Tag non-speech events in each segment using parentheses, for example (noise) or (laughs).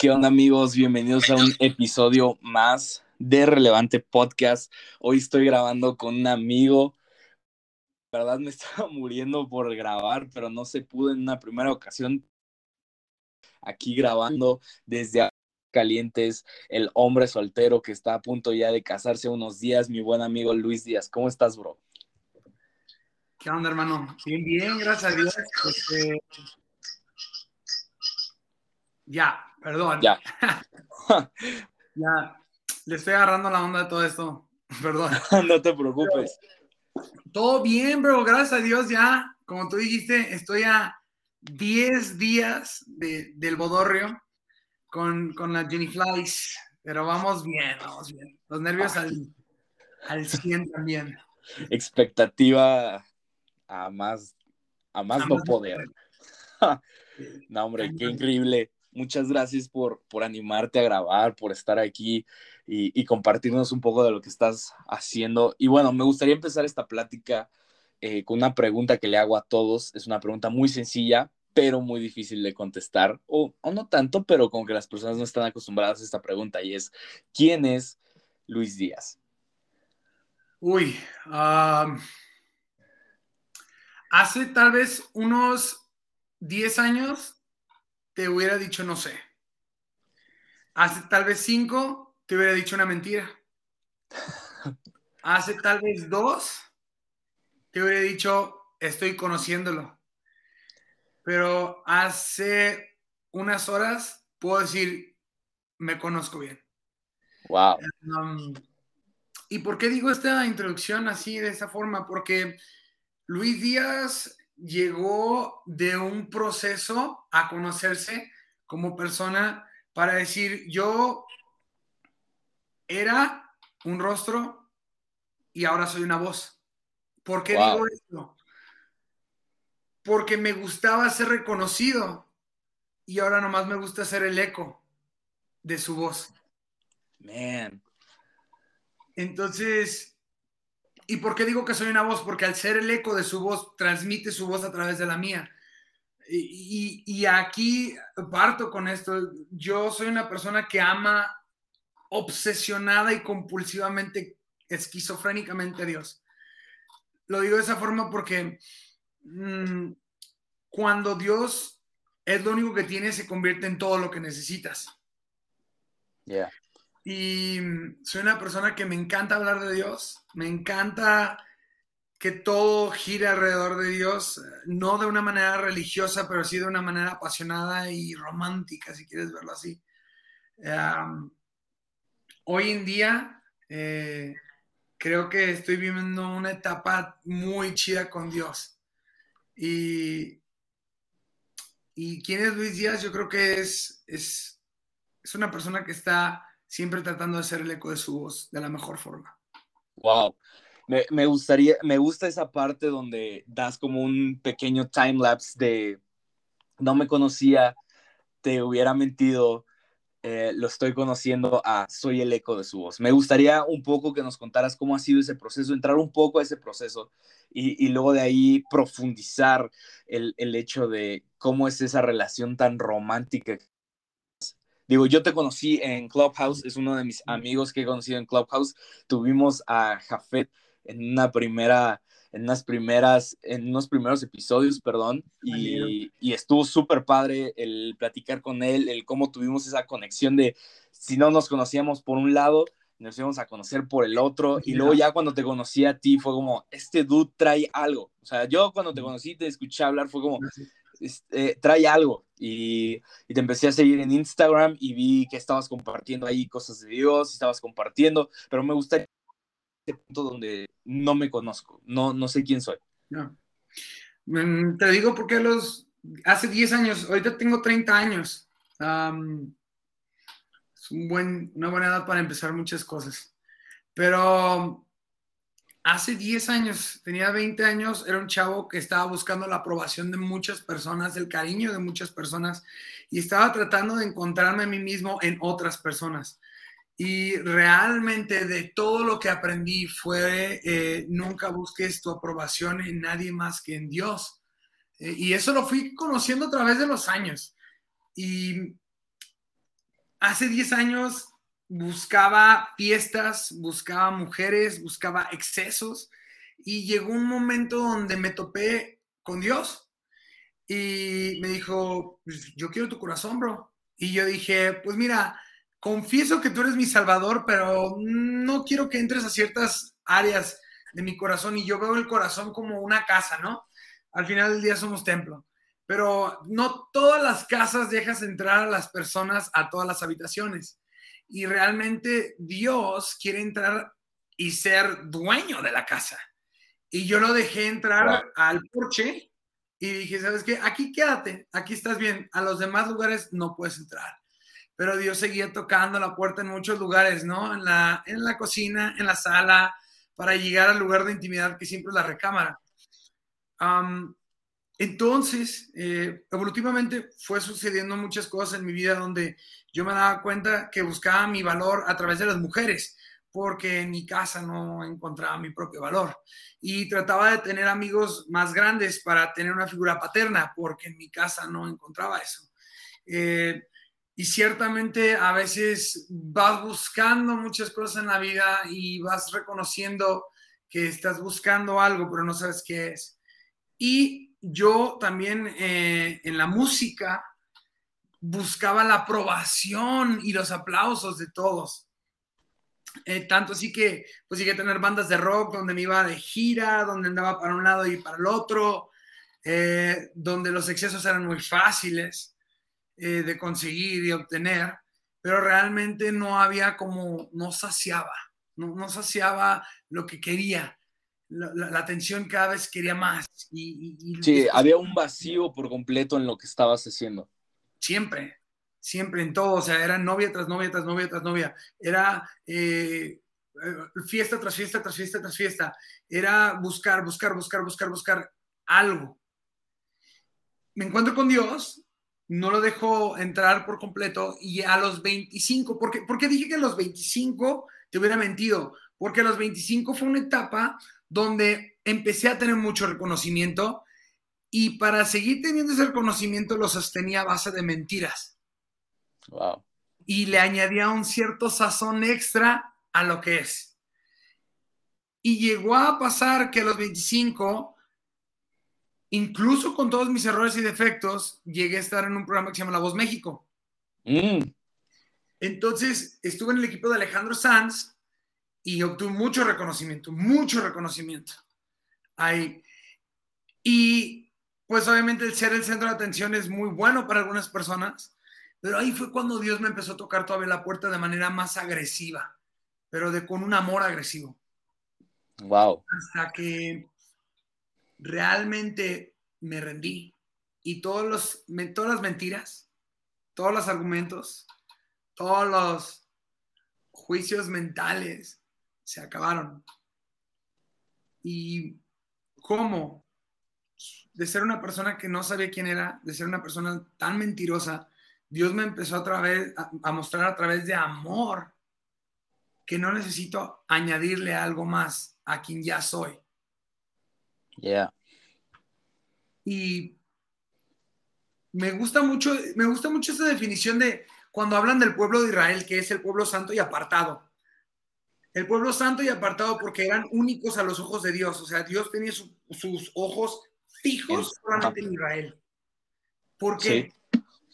¿qué onda amigos? Bienvenidos a un episodio más de Relevante Podcast. Hoy estoy grabando con un amigo. La verdad me (laughs) estaba muriendo por grabar, pero no se pudo en una primera ocasión. Aquí grabando desde Calientes, el hombre soltero que está a punto ya de casarse unos días, mi buen amigo Luis Díaz. ¿Cómo estás, bro? ¿Qué onda, hermano? Bien, bien, gracias a Dios. Este, ya, perdón. Ya. (laughs) ya, le estoy agarrando la onda de todo esto. (laughs) Perdón. (laughs) no te preocupes. Todo bien, bro. Gracias a Dios ya. Como tú dijiste, estoy a 10 días de, del bodorrio con, con la Jenny Flies. Pero vamos bien, vamos bien. Los nervios al, al 100 también. Expectativa a más, a más no poder. no, hombre, qué increíble muchas gracias por, por animarte a grabar, por estar aquí y, compartirnos un poco de lo que estás haciendo. Y bueno, me gustaría empezar esta plática eh, con una pregunta que le hago a todos. Es una pregunta muy sencilla, pero muy difícil de contestar, o, no tanto, pero como que las personas no están acostumbradas a esta pregunta y es, ¿quién es Luis Díaz? Uy, hace tal vez unos 10 años te hubiera dicho no sé. Hace tal vez cinco, te hubiera dicho una mentira. (laughs) Hace tal vez dos, te hubiera dicho estoy conociéndolo. Pero hace unas horas puedo decir me conozco bien. Wow. Um, ¿Y por qué digo esta introducción así, de esta forma? Porque Luis Díaz llegó de un proceso a conocerse como persona para decir, yo era un rostro y ahora soy una voz. ¿Por qué digo esto? Porque me gustaba ser reconocido y ahora nomás me gusta ser el eco de su voz. Man. Entonces, ¿Y por qué digo que soy una voz? Porque al ser el eco de su voz, transmite su voz a través de la mía. Y, aquí parto con esto. Yo soy una persona que ama obsesionada y compulsivamente, esquizofrénicamente a Dios. Lo digo de esa forma porque mm, cuando Dios es lo único que tiene, se convierte en todo lo que necesitas. Yeah. Y soy una persona que me encanta hablar de Dios, me encanta que todo gire alrededor de Dios, no de una manera religiosa, pero sí de una manera apasionada y romántica, si quieres verlo así. hoy en día eh, creo que estoy viviendo una etapa muy chida con Dios. Y, y quién es Luis Díaz, yo creo que es, es, es una persona que está siempre tratando de hacer el eco de su voz de la mejor forma. Wow. Me, gustaría, me gusta esa parte donde das como un pequeño time lapse de no me conocía, te hubiera mentido, eh, lo estoy conociendo a soy el eco de su voz. Me gustaría un poco que nos contaras cómo ha sido ese proceso, entrar un poco a ese proceso y, luego de ahí profundizar el, el, hecho de cómo es esa relación tan romántica Digo, yo te conocí en Clubhouse, es uno de mis amigos que he conocido en Clubhouse. Tuvimos a Jafet en una primera, en unas primeras, en unos primeros episodios, perdón, y, y estuvo súper padre el platicar con él, el cómo tuvimos esa conexión de si no nos conocíamos por un lado, nos íbamos a conocer por el otro, y luego ya cuando te conocí a ti fue como, este dude trae algo. O sea, yo cuando te conocí, te escuché hablar, fue como, este, trae algo. Y, te empecé a seguir en Instagram y vi que estabas compartiendo ahí cosas de Dios, estabas compartiendo, pero me gustaría este punto donde no me conozco, no, no sé quién soy. Mm, te digo porque los, hace 10 años, ahorita tengo 30 años. es un buen, una buena edad para empezar muchas cosas. Pero hace 10 años, tenía 20 años, era un chavo que estaba buscando la aprobación de muchas personas, el cariño de muchas personas y estaba tratando de encontrarme a mí mismo en otras personas. Y realmente de todo lo que aprendí fue, eh, nunca busques tu aprobación en nadie más que en Dios. Eh, y eso lo fui conociendo a través de los años. Y hace 10 años buscaba fiestas, buscaba mujeres, buscaba excesos y llegó un momento donde me topé con Dios y me dijo, pues, yo quiero tu corazón, bro. Y yo dije, pues mira, confieso que tú eres mi salvador, pero no quiero que entres a ciertas áreas de mi corazón y yo veo el corazón como una casa, ¿no? Al final del día somos templo, pero no todas las casas dejas entrar a las personas a todas las habitaciones y realmente Dios quiere entrar y ser dueño de la casa. Y yo lo dejé entrar al porche y dije, ¿sabes qué? Aquí quédate, aquí estás bien, a los demás lugares no puedes entrar. Pero Dios seguía tocando la puerta en muchos lugares, ¿no? En la, en la cocina, en la sala, para llegar al lugar de intimidad que siempre es la recámara. entonces, eh, evolutivamente fue sucediendo muchas cosas en mi vida donde yo me daba cuenta que buscaba mi valor a través de las mujeres, porque en mi casa no encontraba mi propio valor. Y trataba de tener amigos más grandes para tener una figura paterna, porque en mi casa no encontraba eso. Eh, y ciertamente a veces vas buscando muchas cosas en la vida y vas reconociendo que estás buscando algo, pero no sabes qué es. Y yo también eh, en la música buscaba la aprobación y los aplausos de todos. Eh, tanto así que pues llegué a tener bandas de rock donde me iba de gira, donde andaba para un lado y para el otro, eh, donde los excesos eran muy fáciles eh, de conseguir y obtener, pero realmente no había como, no saciaba, no, saciaba lo que quería. La, atención cada vez quería más. Y, sí, había un vacío por completo en lo que estabas haciendo siempre, siempre en todo, o sea, era novia tras novia, tras novia, tras novia, era eh, eh, fiesta tras fiesta, tras fiesta, tras fiesta, era buscar, buscar, buscar, buscar, buscar algo. Me encuentro con Dios, no lo dejo entrar por completo y a los 25, porque, ¿por qué dije que a los 25 te hubiera mentido? Porque a los 25 fue una etapa donde empecé a tener mucho reconocimiento, y para seguir teniendo ese conocimiento lo sostenía a base de mentiras. Wow. Y le añadía un cierto sazón extra a lo que es. Y llegó a pasar que a los 25, incluso con todos mis errores y defectos, llegué a estar en un programa que se llama La Voz México. Mm. Entonces estuve en el equipo de Alejandro Sanz y obtuve mucho reconocimiento, mucho reconocimiento. Ahí. Y pues obviamente el ser el centro de atención es muy bueno para algunas personas, pero ahí fue cuando Dios me empezó a tocar todavía la puerta de manera más agresiva, pero de con un amor agresivo. Wow. Hasta que realmente me rendí y todos los, todas las mentiras, todos los argumentos, todos los juicios mentales se acabaron. ¿Y cómo? De ser una persona que no sabía quién era, de ser una persona tan mentirosa, Dios me empezó a, través, a, mostrar a través de amor que no necesito añadirle algo más a quien ya soy. Yeah. Y me gusta mucho, me gusta mucho esta definición de cuando hablan del pueblo de Israel, que es el pueblo santo y apartado. El pueblo santo y apartado porque eran únicos a los ojos de Dios. O sea, Dios tenía sus ojos fijos solamente en Israel. Porque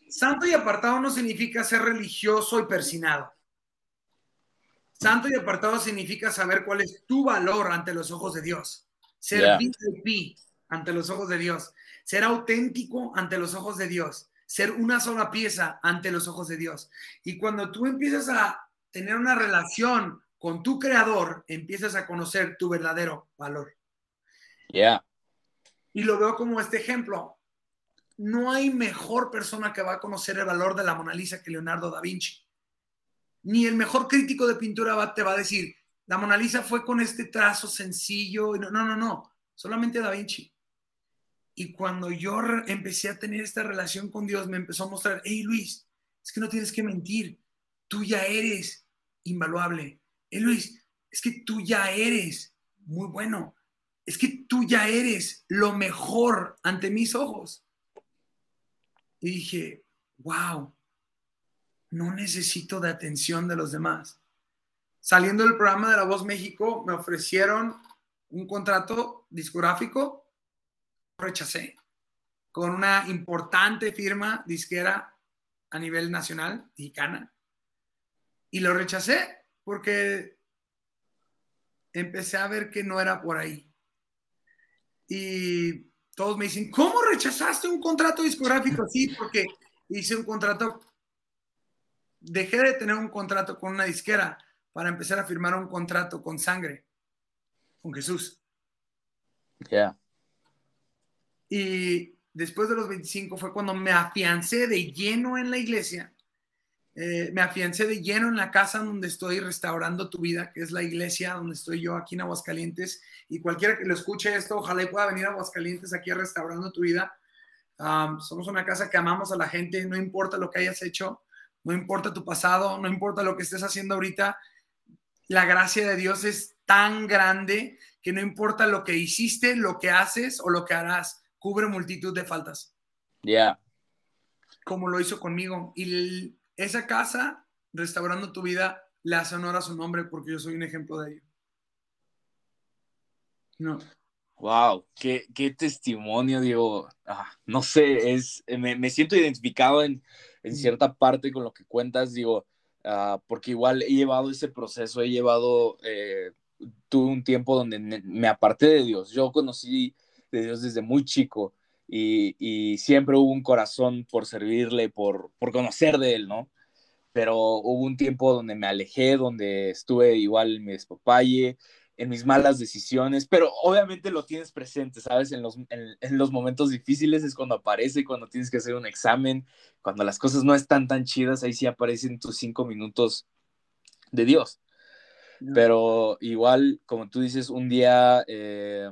santo y apartado no significa ser religioso y persinado. Santo y apartado significa saber cuál es tu valor ante los ojos de Dios. Ser VIP ante los ojos de Dios. Ser auténtico ante los ojos de Dios. Ser una sola pieza ante los ojos de Dios. Y cuando tú empiezas a tener una relación con tu creador, empiezas a conocer tu verdadero valor. Yeah. Y lo veo como este ejemplo. No hay mejor persona que va a conocer el valor de la Mona Lisa que Leonardo da Vinci. Ni el mejor crítico de pintura te va a decir, la Mona Lisa fue con este trazo sencillo. No, no, no, no. Solamente da Vinci. Y cuando yo empecé a tener esta relación con Dios, me empezó a mostrar, hey Luis, es que no tienes que mentir. Tú ya eres invaluable. Hey Luis, es que tú ya eres muy bueno es que tú ya eres lo mejor ante mis ojos. Y dije, wow, no necesito de atención de los demás. Saliendo del programa de La Voz México, me ofrecieron un contrato discográfico, rechacé, con una importante firma disquera a nivel nacional, mexicana, y lo rechacé porque empecé a ver que no era por ahí. Y todos me dicen, ¿cómo rechazaste un contrato discográfico? Sí, porque hice un contrato, dejé de tener un contrato con una disquera para empezar a firmar un contrato con sangre, con Jesús. Ya. Y después de los 25 fue cuando me afiancé de lleno en la iglesia eh, me afiancé de lleno en la casa donde estoy restaurando tu vida, que es la iglesia donde estoy yo aquí en Aguascalientes. Y cualquiera que lo escuche esto, ojalá pueda venir a Aguascalientes aquí a restaurando tu vida. somos una casa que amamos a la gente, no importa lo que hayas hecho, no importa tu pasado, no importa lo que estés haciendo ahorita. La gracia de Dios es tan grande que no importa lo que hiciste, lo que haces o lo que harás, cubre multitud de faltas. Ya. Como lo hizo conmigo. Y esa casa, restaurando tu vida, le hace honor a su nombre porque yo soy un ejemplo de ello. No. Wow, qué, qué testimonio, Diego. Ah, no sé, es, me, siento identificado en, en, cierta parte con lo que cuentas, digo, ah, porque igual he llevado ese proceso, he llevado, eh, tuve un tiempo donde me aparté de Dios. Yo conocí de Dios desde muy chico y, siempre hubo un corazón por servirle, por, por conocer de él, ¿no? Pero hubo un tiempo donde me alejé, donde estuve igual en mi despapalle, en mis malas decisiones, pero obviamente lo tienes presente, ¿sabes? En los, en, los momentos difíciles es cuando aparece, cuando tienes que hacer un examen, cuando las cosas no están tan chidas, ahí sí aparecen tus cinco minutos de Dios. Pero igual, como tú dices, un día eh,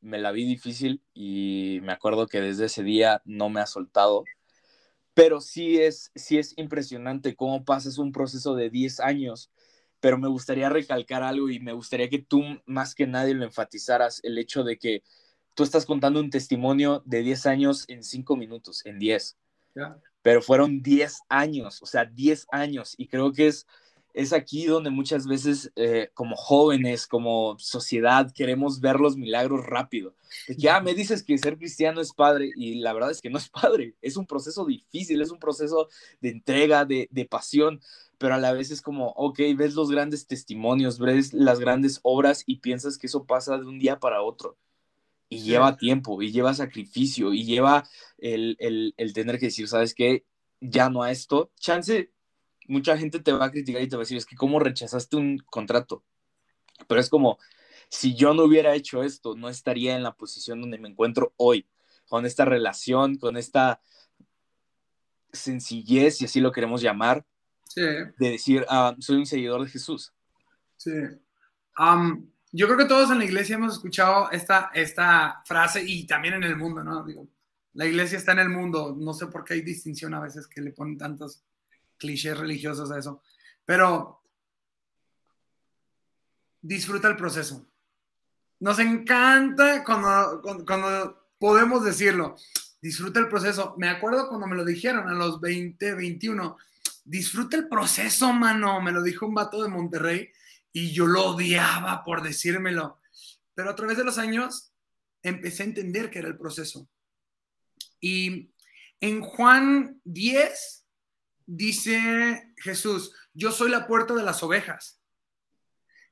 me la vi difícil y me acuerdo que desde ese día no me ha soltado. Pero sí es, sí es impresionante cómo pasas un proceso de 10 años, pero me gustaría recalcar algo y me gustaría que tú más que nadie lo enfatizaras, el hecho de que tú estás contando un testimonio de 10 años en 5 minutos, en 10. Pero fueron 10 años, o sea, 10 años. Y creo que es es aquí donde muchas veces eh, como jóvenes, como sociedad, queremos ver los milagros rápido. De que, ah, me dices que ser cristiano es padre y la verdad es que no es padre, es un proceso difícil, es un proceso de entrega, de, pasión, pero a la vez es como, ok, ves los grandes testimonios, ves las grandes obras y piensas que eso pasa de un día para otro. Y lleva tiempo, y lleva sacrificio, y lleva el, el, el tener que decir, ¿sabes qué? Ya no a esto. Chance, mucha gente te va a criticar y te va a decir, es que cómo rechazaste un contrato. Pero es como, si yo no hubiera hecho esto, no estaría en la posición donde me encuentro hoy, con esta relación, con esta sencillez, si así lo queremos llamar, de decir, ah, soy un seguidor de Jesús. Sí. yo creo que todos en la iglesia hemos escuchado esta, esta frase y también en el mundo, ¿no? Digo, la iglesia está en el mundo, no sé por qué hay distinción a veces que le ponen tantos clichés religiosos a eso. Pero disfruta el proceso. Nos encanta cuando, cuando, podemos decirlo. Disfruta el proceso. Me acuerdo cuando me lo dijeron a los 20, 21. Disfruta el proceso, mano. Me lo dijo un vato de Monterrey y yo lo odiaba por decírmelo. Pero a través de los años empecé a entender que era el proceso. Y en Juan 10, dice Jesús, yo soy la puerta de las ovejas.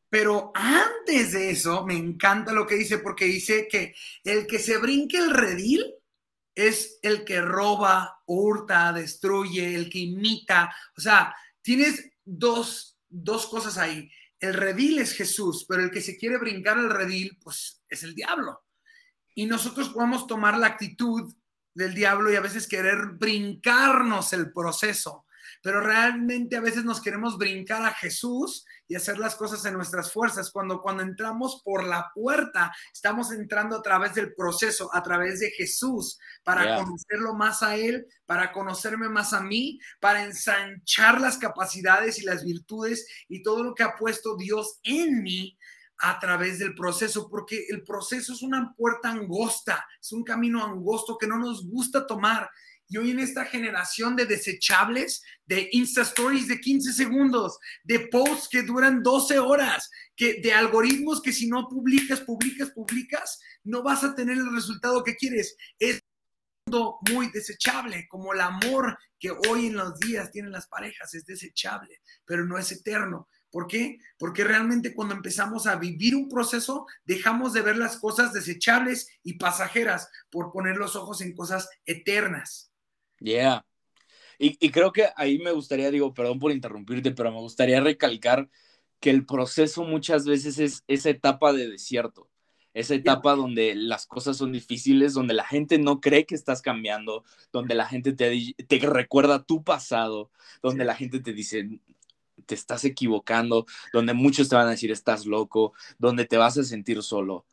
Pero antes de eso, me encanta lo que dice, porque dice que el que se brinque el redil es el que roba, hurta, destruye, el que imita. O sea, tienes dos, dos cosas ahí. El redil es Jesús, pero el que se quiere brincar el redil, pues es el diablo. Y nosotros podemos tomar la actitud del diablo y a veces querer brincarnos el proceso. Pero realmente a veces nos queremos brincar a Jesús y hacer las cosas en nuestras fuerzas, cuando cuando entramos por la puerta, estamos entrando a través del proceso, a través de Jesús, para conocerlo más a Él, para conocerme más a mí, para ensanchar las capacidades y las virtudes y todo lo que ha puesto Dios en mí a través del proceso, porque el proceso es una puerta angosta, es un camino angosto que no nos gusta tomar Y hoy en esta generación de desechables, de Insta Stories de 15 segundos, de posts que duran 12 horas, que de algoritmos que si no publicas, publicas, publicas, no vas a tener el resultado que quieres. Es muy desechable, como el amor que hoy en los días tienen las parejas, es desechable, pero no es eterno. ¿Por qué? Porque realmente cuando empezamos a vivir un proceso, dejamos de ver las cosas desechables y pasajeras por poner los ojos en cosas eternas. Yeah. Y, creo que ahí me gustaría, digo, perdón por interrumpirte, pero me gustaría recalcar que el proceso muchas veces es esa etapa de desierto, esa etapa donde las cosas son difíciles, donde la gente no cree que estás cambiando, donde la gente te, te recuerda tu pasado, donde la gente te dice, te estás equivocando, donde muchos te van a decir estás loco, donde te vas a sentir solo.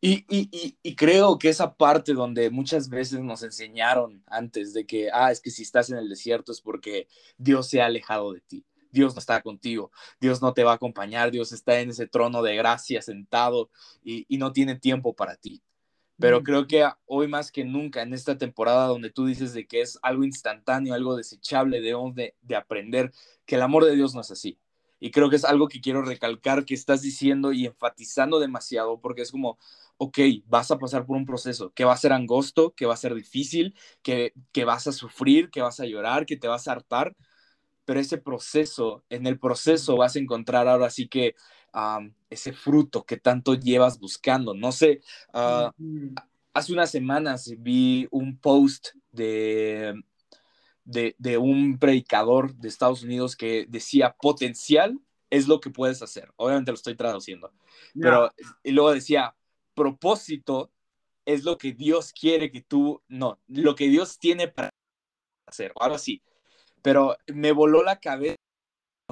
Y, y, y, creo que esa parte donde muchas veces nos enseñaron antes de que, ah, es que si estás en el desierto es porque Dios se ha alejado de ti, Dios no está contigo, Dios no te va a acompañar, Dios está en ese trono de gracia sentado y, y no tiene tiempo para ti. Pero creo que hoy más que nunca, en esta temporada donde tú dices de que es algo instantáneo, algo desechable, debemos de, de aprender que el amor de Dios no es así. Y creo que es algo que quiero recalcar que estás diciendo y enfatizando demasiado, porque es como, ok, vas a pasar por un proceso que va a ser angosto, que va a ser difícil, que, que vas a sufrir, que vas a llorar, que te vas a hartar, pero ese proceso, en el proceso vas a encontrar ahora sí que ese fruto que tanto llevas buscando. No sé, ah, hace unas semanas vi un post de, de, un predicador de Estados Unidos que decía, potencial es lo que puedes hacer. Obviamente lo estoy traduciendo, pero y luego decía, propósito es lo que Dios quiere que tú, no, lo que Dios tiene para hacer, o algo así. Pero me voló la cabeza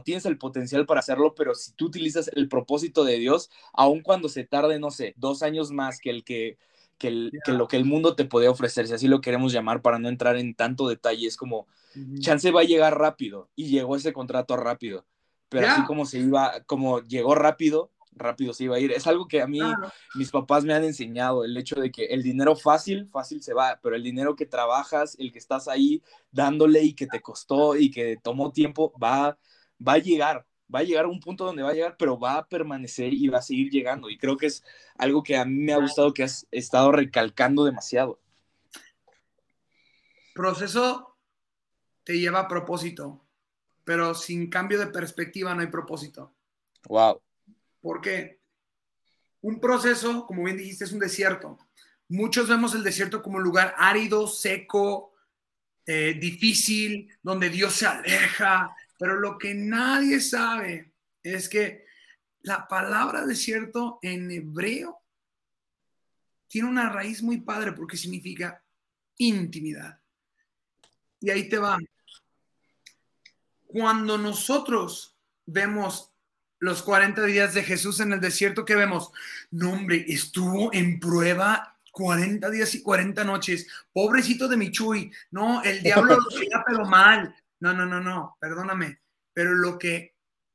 tienes el potencial para hacerlo, pero si tú utilizas el propósito de Dios, aun cuando se tarde, no sé, dos años más que el que, que, lo que el mundo te puede ofrecer, si así lo queremos llamar, para no entrar en tanto detalle, es como, chance va a llegar rápido, y llegó ese contrato rápido, pero así como se iba, como llegó rápido, rápido se iba a ir. Es algo que a mí mis papás me han enseñado, el hecho de que el dinero fácil, fácil se va, pero el dinero que trabajas, el que estás ahí dándole y que te costó y que tomó tiempo, va va a llegar, va a llegar a un punto donde va a llegar, pero va a permanecer y va a seguir llegando. Y creo que es algo que a mí me ha gustado, que has estado recalcando demasiado. Proceso te lleva a propósito, pero sin cambio de perspectiva no hay propósito. Wow. Porque un proceso, como bien dijiste, es un desierto. Muchos vemos el desierto como un lugar árido, seco, eh, difícil, donde Dios se aleja, pero lo que nadie sabe es que la palabra desierto en hebreo tiene una raíz muy padre porque significa intimidad. Y ahí te va. Cuando nosotros vemos los 40 días de Jesús en el desierto, ¿qué vemos? No, hombre, estuvo en prueba 40 días y 40 noches. Pobrecito de Michuy. No, el diablo lo (laughs) quería pero mal. No, no, no, no, perdóname. Pero lo que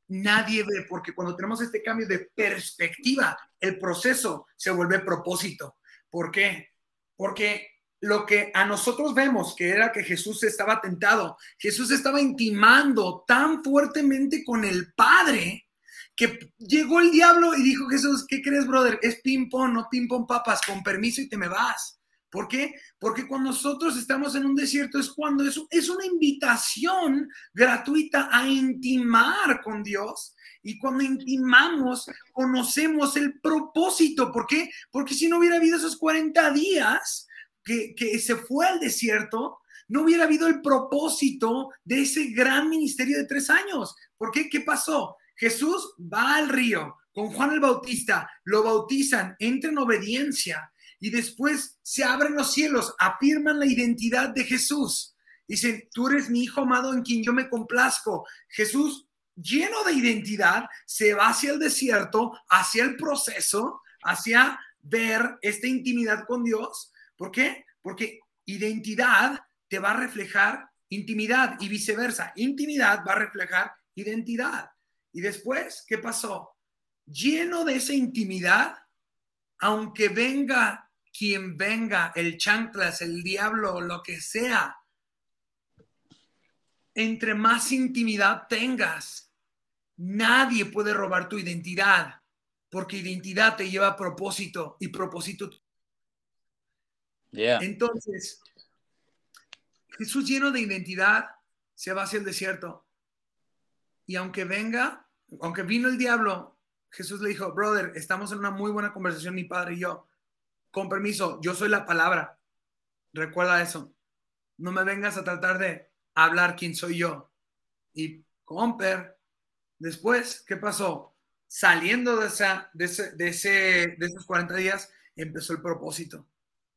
nadie ve, porque cuando tenemos este cambio de perspectiva, el proceso se vuelve propósito. ¿Por qué? Porque lo que a nosotros vemos, que era que Jesús estaba tentado, Jesús estaba intimando tan fuertemente con el Padre, que llegó el diablo y dijo, Jesús, ¿qué crees, brother? Es ping-pong, no ping-pong papas, con permiso y te me vas. ¿Por qué? Porque cuando nosotros estamos en un desierto es cuando es, es una invitación gratuita a intimar con Dios. Y cuando intimamos, conocemos el propósito. ¿Por qué? Porque si no hubiera habido esos 40 días que, se fue al desierto, no hubiera habido el propósito de ese gran ministerio de tres años. ¿Por qué? ¿Qué pasó? Jesús va al río con Juan el Bautista, lo bautizan, entra en obediencia y después se abren los cielos, afirman la identidad de Jesús. Dicen, tú eres mi hijo amado en quien yo me complazco. Jesús, lleno de identidad, se va hacia el desierto, hacia el proceso, hacia ver esta intimidad con Dios. ¿Por qué? Porque identidad te va a reflejar intimidad y viceversa. Intimidad va a reflejar identidad. Y después, ¿qué pasó? Lleno de esa intimidad, aunque venga quien venga, el chanclas, el diablo, lo que sea, entre más intimidad tengas, nadie puede robar tu identidad, porque identidad te lleva a propósito y propósito. Entonces, Jesús lleno de identidad se va hacia el desierto. Y aunque venga, aunque vino el diablo, Jesús le dijo, brother, estamos en una muy buena conversación, mi padre y yo. Con permiso, yo soy la palabra. Recuerda eso. No me vengas a tratar de hablar quién soy yo. Y Comper, después, ¿qué pasó? Saliendo de, esa, de, ese, de, ese, de esos 40 días, empezó el propósito.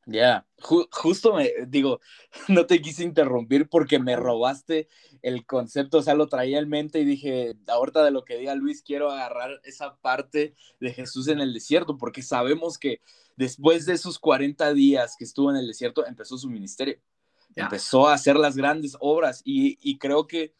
Ya, justo me digo, (laughs) no te quise interrumpir porque me robaste el concepto, o sea, lo traía en mente y dije, ahorita de lo que diga Luis, quiero agarrar esa parte de Jesús en el desierto, porque sabemos que después de esos 40 días que estuvo en el desierto, empezó su ministerio, empezó a hacer las grandes obras y, creo que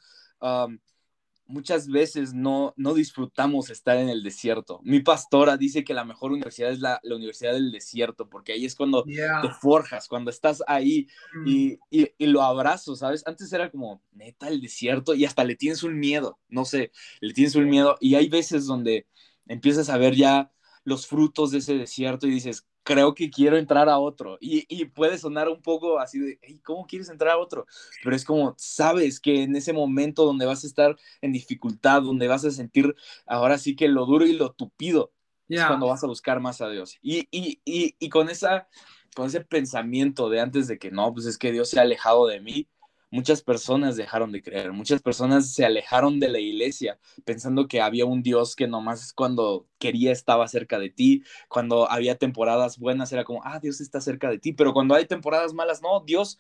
muchas veces no, no disfrutamos estar en el desierto. Mi pastora dice que la mejor universidad es la, universidad del desierto, porque ahí es cuando te forjas, cuando estás ahí mm. y, y, lo abrazo, ¿sabes? Antes era como, neta, el desierto y hasta le tienes un miedo, no sé, le tienes un miedo y hay veces donde empiezas a ver ya los frutos de ese desierto y dices, creo que quiero entrar a otro. Y, puede sonar un poco así de, ¿cómo quieres entrar a otro? Pero es como, sabes que en ese momento donde vas a estar en dificultad, donde vas a sentir ahora sí que lo duro y lo tupido, es cuando vas a buscar más a Dios. Y, y, y, con, esa, con ese pensamiento de antes de que no, pues es que Dios se ha alejado de mí, muchas personas dejaron de creer, muchas personas se alejaron de la iglesia pensando que había un Dios que nomás cuando quería estaba cerca de ti, cuando había temporadas buenas era como, ah, Dios está cerca de ti, pero cuando hay temporadas malas, no, Dios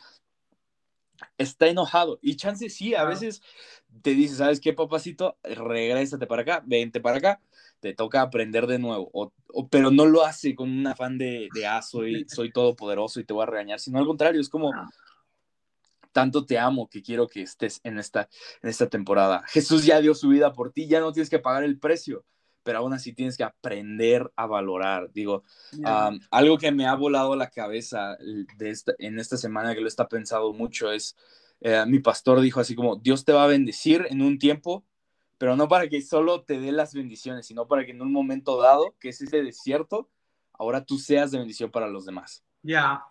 está enojado. Y chance sí, a veces te dice, ¿sabes qué, papacito? Regrésate para acá, vente para acá, te toca aprender de nuevo. O, pero no lo hace con un afán de, de ah, soy, (laughs) soy todopoderoso y te voy a regañar, sino al contrario, es como, tanto te amo que quiero que estés en esta, en esta temporada. Jesús ya dio su vida por ti, ya no tienes que pagar el precio, pero aún así tienes que aprender a valorar. Digo, algo que me ha volado la cabeza de esta, en esta semana que lo está pensado mucho es, eh, mi pastor dijo así como, Dios te va a bendecir en un tiempo, pero no para que solo te dé las bendiciones, sino para que en un momento dado, que es ese desierto, ahora tú seas de bendición para los demás. Ya.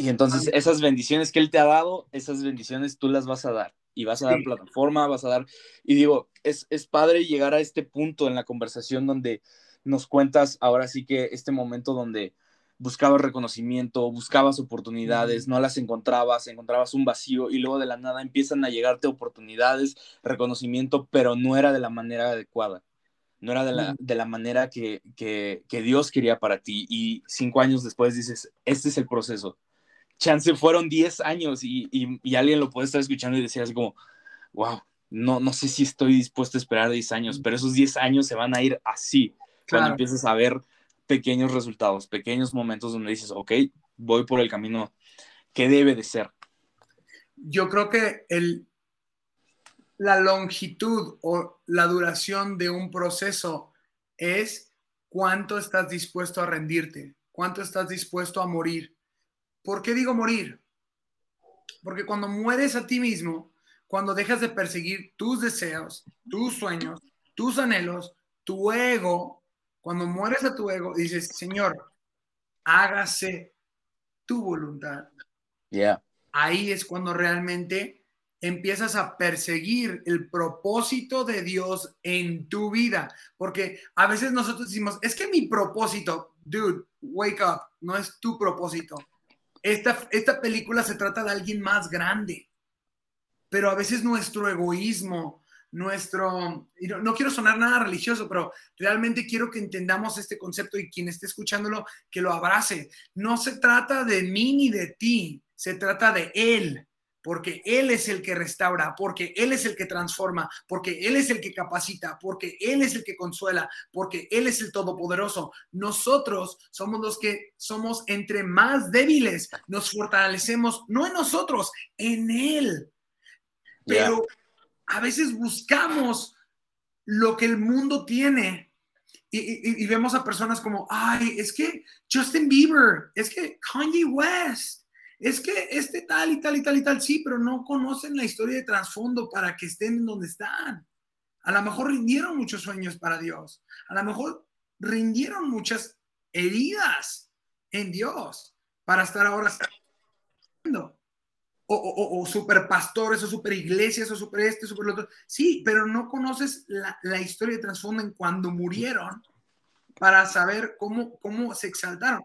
Y entonces esas bendiciones que Él te ha dado, esas bendiciones tú las vas a dar. Y vas a dar plataforma, vas a dar... Y digo, es, es padre llegar a este punto en la conversación donde nos cuentas ahora sí que este momento donde buscabas reconocimiento, buscabas oportunidades, no las encontrabas, encontrabas un vacío y luego de la nada empiezan a llegarte oportunidades, reconocimiento, pero no era de la manera adecuada, no era de la, de la manera que, que, que, Dios quería para ti. Y cinco años después dices, este es el proceso, chance fueron 10 años y, y, alguien lo puede estar escuchando y decir así como, wow, no, no sé si estoy dispuesto a esperar 10 años, pero esos 10 años se van a ir así, cuando empiezas a ver pequeños resultados, pequeños momentos donde dices, ok, voy por el camino que debe de ser. Yo creo que el, la longitud o la duración de un proceso es cuánto estás dispuesto a rendirte, cuánto estás dispuesto a morir. ¿Por qué digo morir? Porque cuando mueres a ti mismo, cuando dejas de perseguir tus deseos, tus sueños, tus anhelos, tu ego, cuando mueres a tu ego, dices, Señor, hágase tu voluntad. Yeah. Ahí es cuando realmente empiezas a perseguir el propósito de Dios en tu vida. Porque a veces nosotros decimos, es que mi propósito, dude, wake up, no es tu propósito esta, esta película se trata de alguien más grande, pero a veces nuestro egoísmo, nuestro, no, no, quiero sonar nada religioso, pero realmente quiero que entendamos este concepto y quien esté escuchándolo, que lo abrace. No se trata de mí ni de ti, se trata de Él porque Él es el que restaura, porque Él es el que transforma, porque Él es el que capacita, porque Él es el que consuela, porque Él es el todopoderoso. Nosotros somos los que somos entre más débiles, nos fortalecemos, no en nosotros, en Él. Pero a veces buscamos lo que el mundo tiene y, y vemos a personas como, ay, es que Justin Bieber, es que Kanye West es que este tal y tal y tal y tal, sí, pero no conocen la historia de trasfondo para que estén donde están. A lo mejor rindieron muchos sueños para Dios. A lo mejor rindieron muchas heridas en Dios para estar ahora o, o, o, super pastores o super iglesias o super este, super lo otro. Sí, pero no conoces la, la historia de trasfondo en cuando murieron para saber cómo, cómo se exaltaron.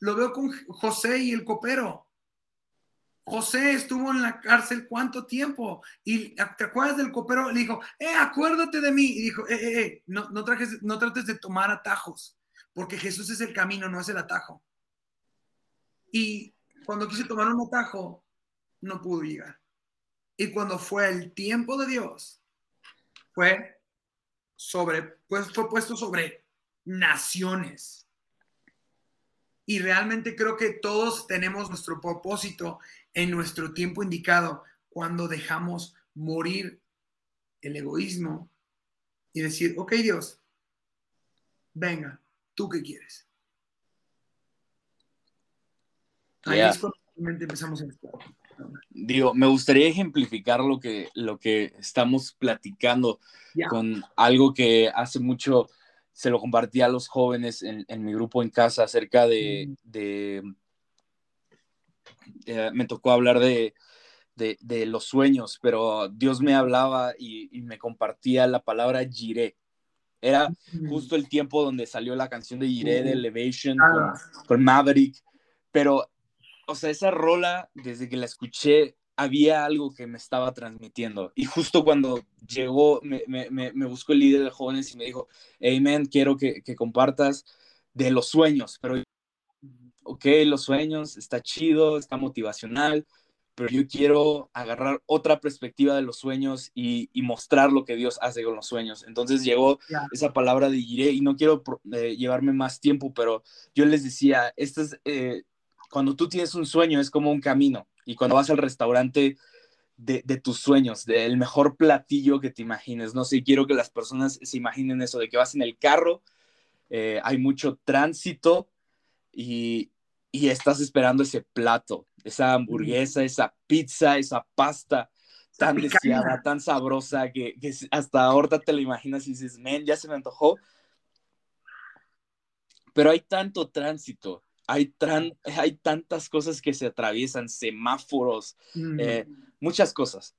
Lo veo con José y el copero. José estuvo en la cárcel cuánto tiempo y te acuerdas del copero, le dijo, eh, acuérdate de mí. Y dijo, eh, eh, eh no, trates de tomar atajos, porque Jesús es el camino, no es el atajo. Y cuando quise tomar un atajo, no pudo llegar. Y cuando fue el tiempo de Dios, fue pues fue puesto sobre naciones. Y realmente creo que todos tenemos nuestro propósito en nuestro tiempo indicado cuando dejamos morir el egoísmo y decir, ok Dios, venga, ¿tú qué quieres? Ahí es cuando empezamos a Digo, me gustaría ejemplificar lo que, lo que estamos platicando con algo que hace mucho se lo compartí a los jóvenes en, mi grupo en casa acerca de, mm. Eh, me tocó hablar de, los sueños, pero Dios me hablaba y, me compartía la palabra giré. Era justo el tiempo donde salió la canción de Giré de Elevation ah. con, Maverick, pero, o sea, esa rola, desde que la escuché, había algo que me estaba transmitiendo. Y justo cuando llegó, me, me, me buscó el líder de jóvenes y me dijo, Amen, quiero que, que, compartas de los sueños. Pero, ok, los sueños, está chido, está motivacional, pero yo quiero agarrar otra perspectiva de los sueños y, y mostrar lo que Dios hace con los sueños. Entonces llegó esa palabra de iré y no quiero eh, llevarme más tiempo, pero yo les decía, esto es, eh, cuando tú tienes un sueño es como un camino y cuando vas al restaurante de, tus sueños, del mejor platillo que te imagines. No sé, quiero que las personas se imaginen eso, de que vas en el carro, eh, hay mucho tránsito y, estás esperando ese plato, esa hamburguesa, esa pizza, esa pasta tan deseada, tan sabrosa, que, que, hasta ahorita te la imaginas y dices, men, ya se me antojó. Pero hay tanto tránsito hay, hay tantas cosas que se atraviesan, semáforos, eh, muchas cosas.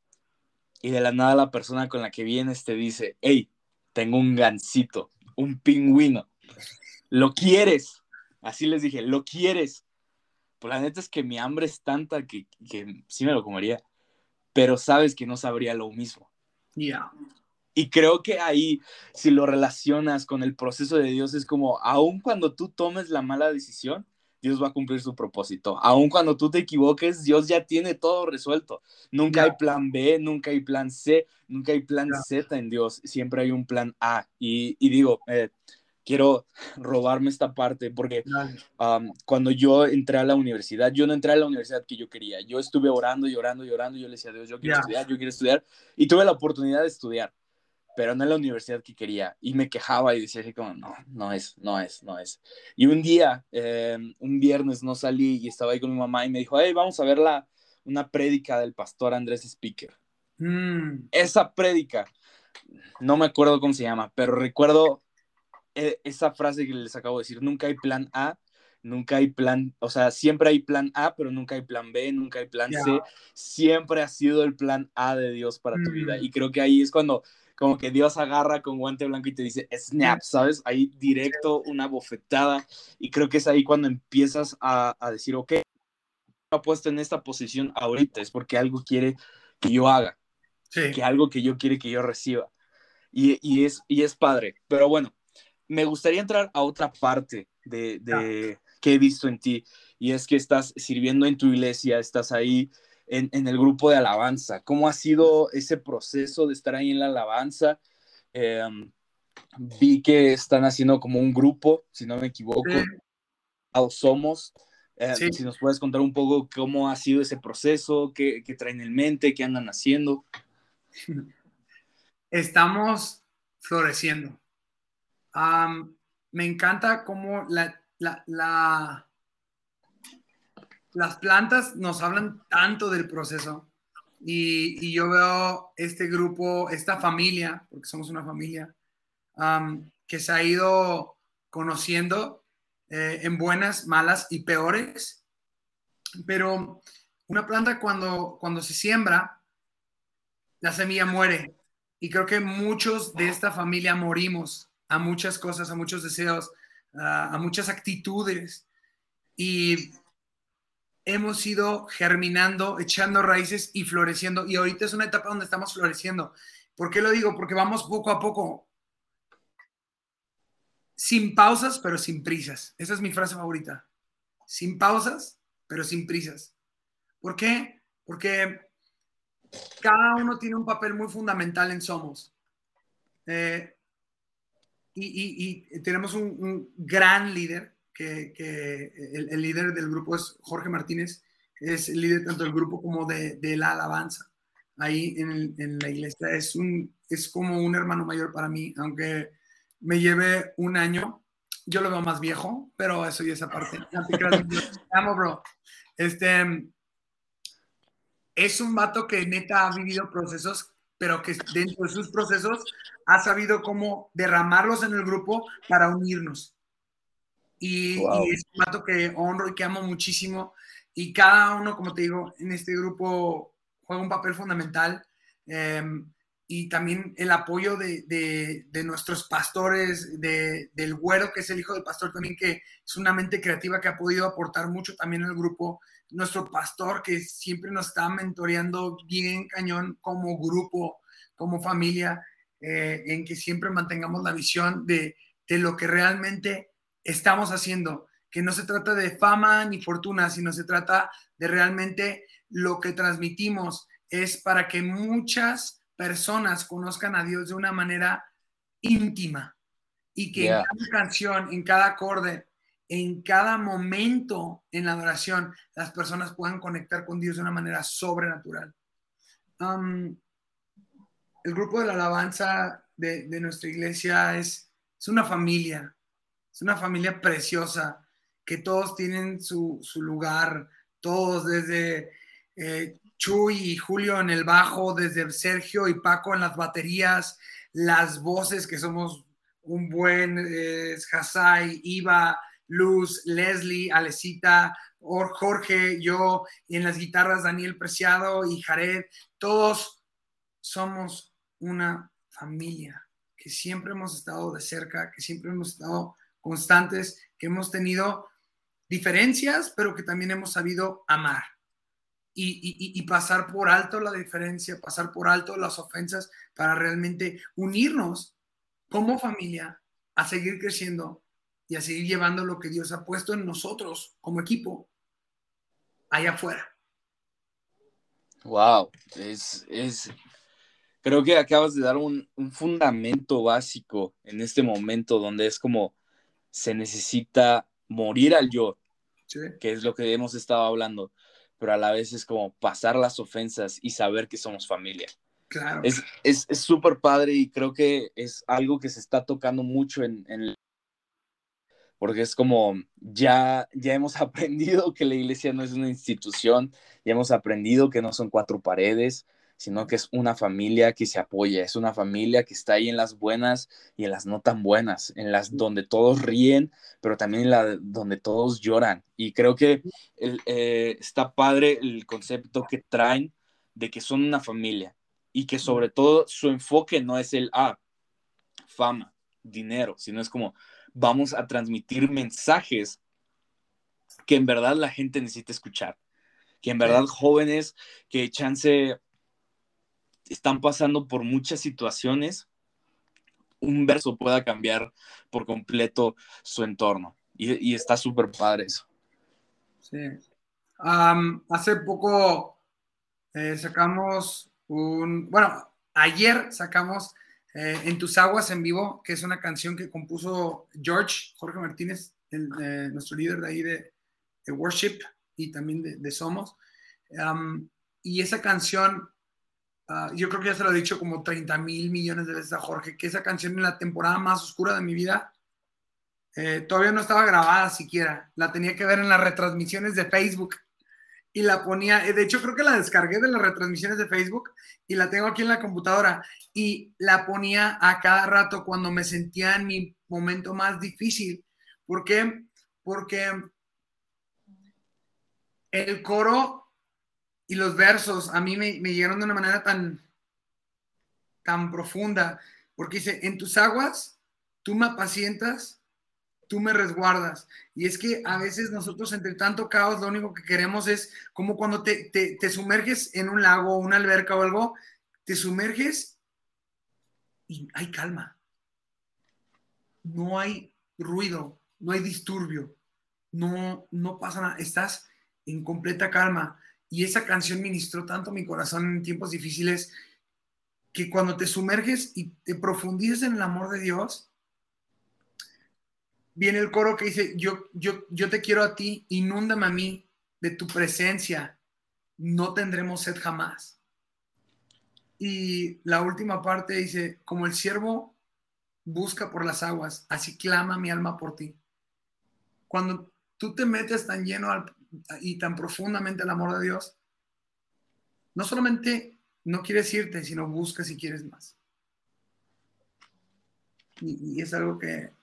Y de la nada la persona con la que vienes te dice, hey, tengo un gansito, un pingüino, ¿lo quieres? Así les dije, ¿lo quieres? Pues la neta es que mi hambre es tanta que, que sí me lo comería, pero sabes que no sabría lo mismo. Ya. Y creo que ahí, si lo relacionas con el proceso de Dios, es como, aun cuando tú tomes la mala decisión, Dios va a cumplir su propósito. Aun cuando tú te equivoques, Dios ya tiene todo resuelto. Nunca hay plan B, nunca hay plan C, nunca hay plan Z en Dios. Siempre hay un plan A. Y, digo, eh, quiero robarme esta parte porque cuando yo entré a la universidad, yo no entré a la universidad que yo quería. Yo estuve orando y orando y orando. Yo le decía a Dios, yo quiero estudiar, yo quiero estudiar. Y tuve la oportunidad de estudiar pero no en la universidad que quería. Y me quejaba y decía así como, no, no es, no es, no es. Y un día, em, un viernes no salí y estaba ahí con mi mamá y me dijo, hey, vamos a ver la, una prédica del pastor Andrés Speaker. Mm. Esa prédica, no me acuerdo cómo se llama, pero recuerdo eh, esa frase que les acabo de decir, nunca hay plan A, nunca hay plan, o sea, siempre hay plan A, pero nunca hay plan B, nunca hay plan C, siempre ha sido el plan A de Dios para tu vida. Mm. Y creo que ahí es cuando como que Dios agarra con guante blanco y te dice, snap, ¿sabes? Ahí directo, una bofetada. Y creo que es ahí cuando empiezas a, a decir, ok, me he puesto en esta posición ahorita, es porque algo quiere que yo haga, que algo que yo quiere que yo reciba. Y, y, es, y es padre. Pero bueno, me gustaría entrar a otra parte de, de que he visto en ti, y es que estás sirviendo en tu iglesia, estás ahí en, el grupo de alabanza. ¿Cómo ha sido ese proceso de estar ahí en la alabanza? Em, vi que están haciendo como un grupo, si no me equivoco, Somos. Em, si nos puedes contar un poco cómo ha sido ese proceso, qué, traen en mente, qué andan haciendo. (laughs) Estamos floreciendo. Me encanta cómo la, la, las plantas nos hablan tanto del proceso y, yo veo este grupo, esta familia, porque somos una familia, que se ha ido conociendo eh, en buenas, malas y peores. Pero una planta cuando, cuando se siembra, la semilla muere. Y creo que muchos de esta familia morimos a muchas cosas, a muchos deseos, a, muchas actitudes. Y hemos ido germinando, echando raíces y floreciendo. Y ahorita es una etapa donde estamos floreciendo. ¿Por qué lo digo? Porque vamos poco a poco. Sin pausas, pero sin prisas. Esa es mi frase favorita. Sin pausas, pero sin prisas. ¿Por qué? Porque cada uno tiene un papel muy fundamental en Somos. Eh, y, tenemos un gran líder que, el, líder del grupo es Jorge Martínez, es el líder tanto del grupo como de, la alabanza. Ahí en, la iglesia es, un, es como un hermano mayor para mí, aunque me lleve un año. Yo lo veo más viejo, pero eso y esa parte. amo, bro. Este, es un vato que neta ha vivido procesos, pero que dentro de sus procesos ha sabido cómo derramarlos en el grupo para unirnos. Y, es un mato que honro y que amo muchísimo. Y cada uno, como te digo, en este grupo juega un papel fundamental. Em, y también el apoyo de, de, nuestros pastores, de, del güero, que es el hijo del pastor también, que es una mente creativa que ha podido aportar mucho también al grupo. Nuestro pastor, que siempre nos está mentoreando bien cañón como grupo, como familia, eh, en que siempre mantengamos la visión de, de lo que realmente estamos haciendo, que no se trata de fama ni fortuna, sino se trata de realmente lo que transmitimos. Es para que muchas personas conozcan a Dios de una manera íntima y que en cada canción, en cada acorde, en cada momento en la adoración, las personas puedan conectar con Dios de una manera sobrenatural. el grupo de la alabanza de, nuestra iglesia es, es una familia, es una familia preciosa, que todos tienen su, lugar, todos desde eh, Chuy y Julio en el bajo, desde Sergio y Paco en las baterías, las voces que somos un buen eh, Hasai, Luz, Leslie, Alecita, Jorge, yo, y en las guitarras Daniel Preciado y Jared, todos somos una familia que siempre hemos estado de cerca, que siempre hemos estado constantes, que hemos tenido diferencias, pero que también hemos sabido amar y, pasar por alto la diferencia, pasar por alto las ofensas para realmente unirnos como familia a seguir creciendo y a seguir llevando lo que Dios ha puesto en nosotros como equipo allá afuera. Wow, es, es, creo que acabas de dar un, un fundamento básico en este momento donde es como se necesita morir al yo, que es lo que hemos estado hablando, pero a la vez es como pasar las ofensas y saber que somos familia. Claro. Es súper es, padre y creo que es algo que se está tocando mucho en, en, porque es como ya, ya hemos (laughs) aprendido que la iglesia no es una institución, ya hemos aprendido que no son cuatro paredes, sino que es una familia que se apoya, es una familia que está ahí en las buenas y en las no tan buenas, en las donde todos ríen, pero también en la donde todos lloran. Y creo que eh, está padre el concepto que traen de que son una familia y que sobre todo su enfoque no es el, ah, fama, dinero, sino es como vamos a transmitir mensajes que en verdad la gente necesita escuchar, que en verdad jóvenes que chance están pasando por muchas situaciones, un verso pueda cambiar por completo su entorno. Y, está súper padre eso. Sí. hace poco eh, sacamos un, bueno, ayer sacamos eh, En tus aguas en vivo, que es una canción que compuso George, Jorge Martínez, eh, nuestro líder de ahí de, Worship y también de, Somos. y esa canción Ah, yo creo que ya se lo he dicho como 30 mil millones de veces a Jorge, que esa canción en la temporada más oscura de mi vida eh, todavía no estaba grabada siquiera. La tenía que ver en las retransmisiones de Facebook y la ponía, de hecho creo que la descargué de las retransmisiones de Facebook y la tengo aquí en la computadora y la ponía a cada rato cuando me sentía en mi momento más difícil. ¿Por qué? Porque el coro y los versos a mí me, me llegaron de una manera tan, tan profunda, porque dice, en tus aguas tú me apacientas, tú me resguardas. Y es que a veces nosotros entre tanto caos lo único que queremos es como cuando te, te, sumerges en un lago, una alberca o algo, te sumerges y hay calma. No hay ruido, no hay disturbio, no, no pasa nada, estás en completa calma. Y esa canción ministró tanto mi corazón en tiempos difíciles que cuando te sumerges y te profundizas en el amor de Dios, viene el coro que dice, yo, yo, yo te quiero a ti, inúndame a mí de tu presencia, no tendremos sed jamás. Y la última parte dice, como el siervo busca por las aguas, así clama mi alma por ti. Cuando tú te metes tan lleno y tan profundamente al amor de Dios, no solamente no quieres irte, sino buscas si quieres más. Y, es algo que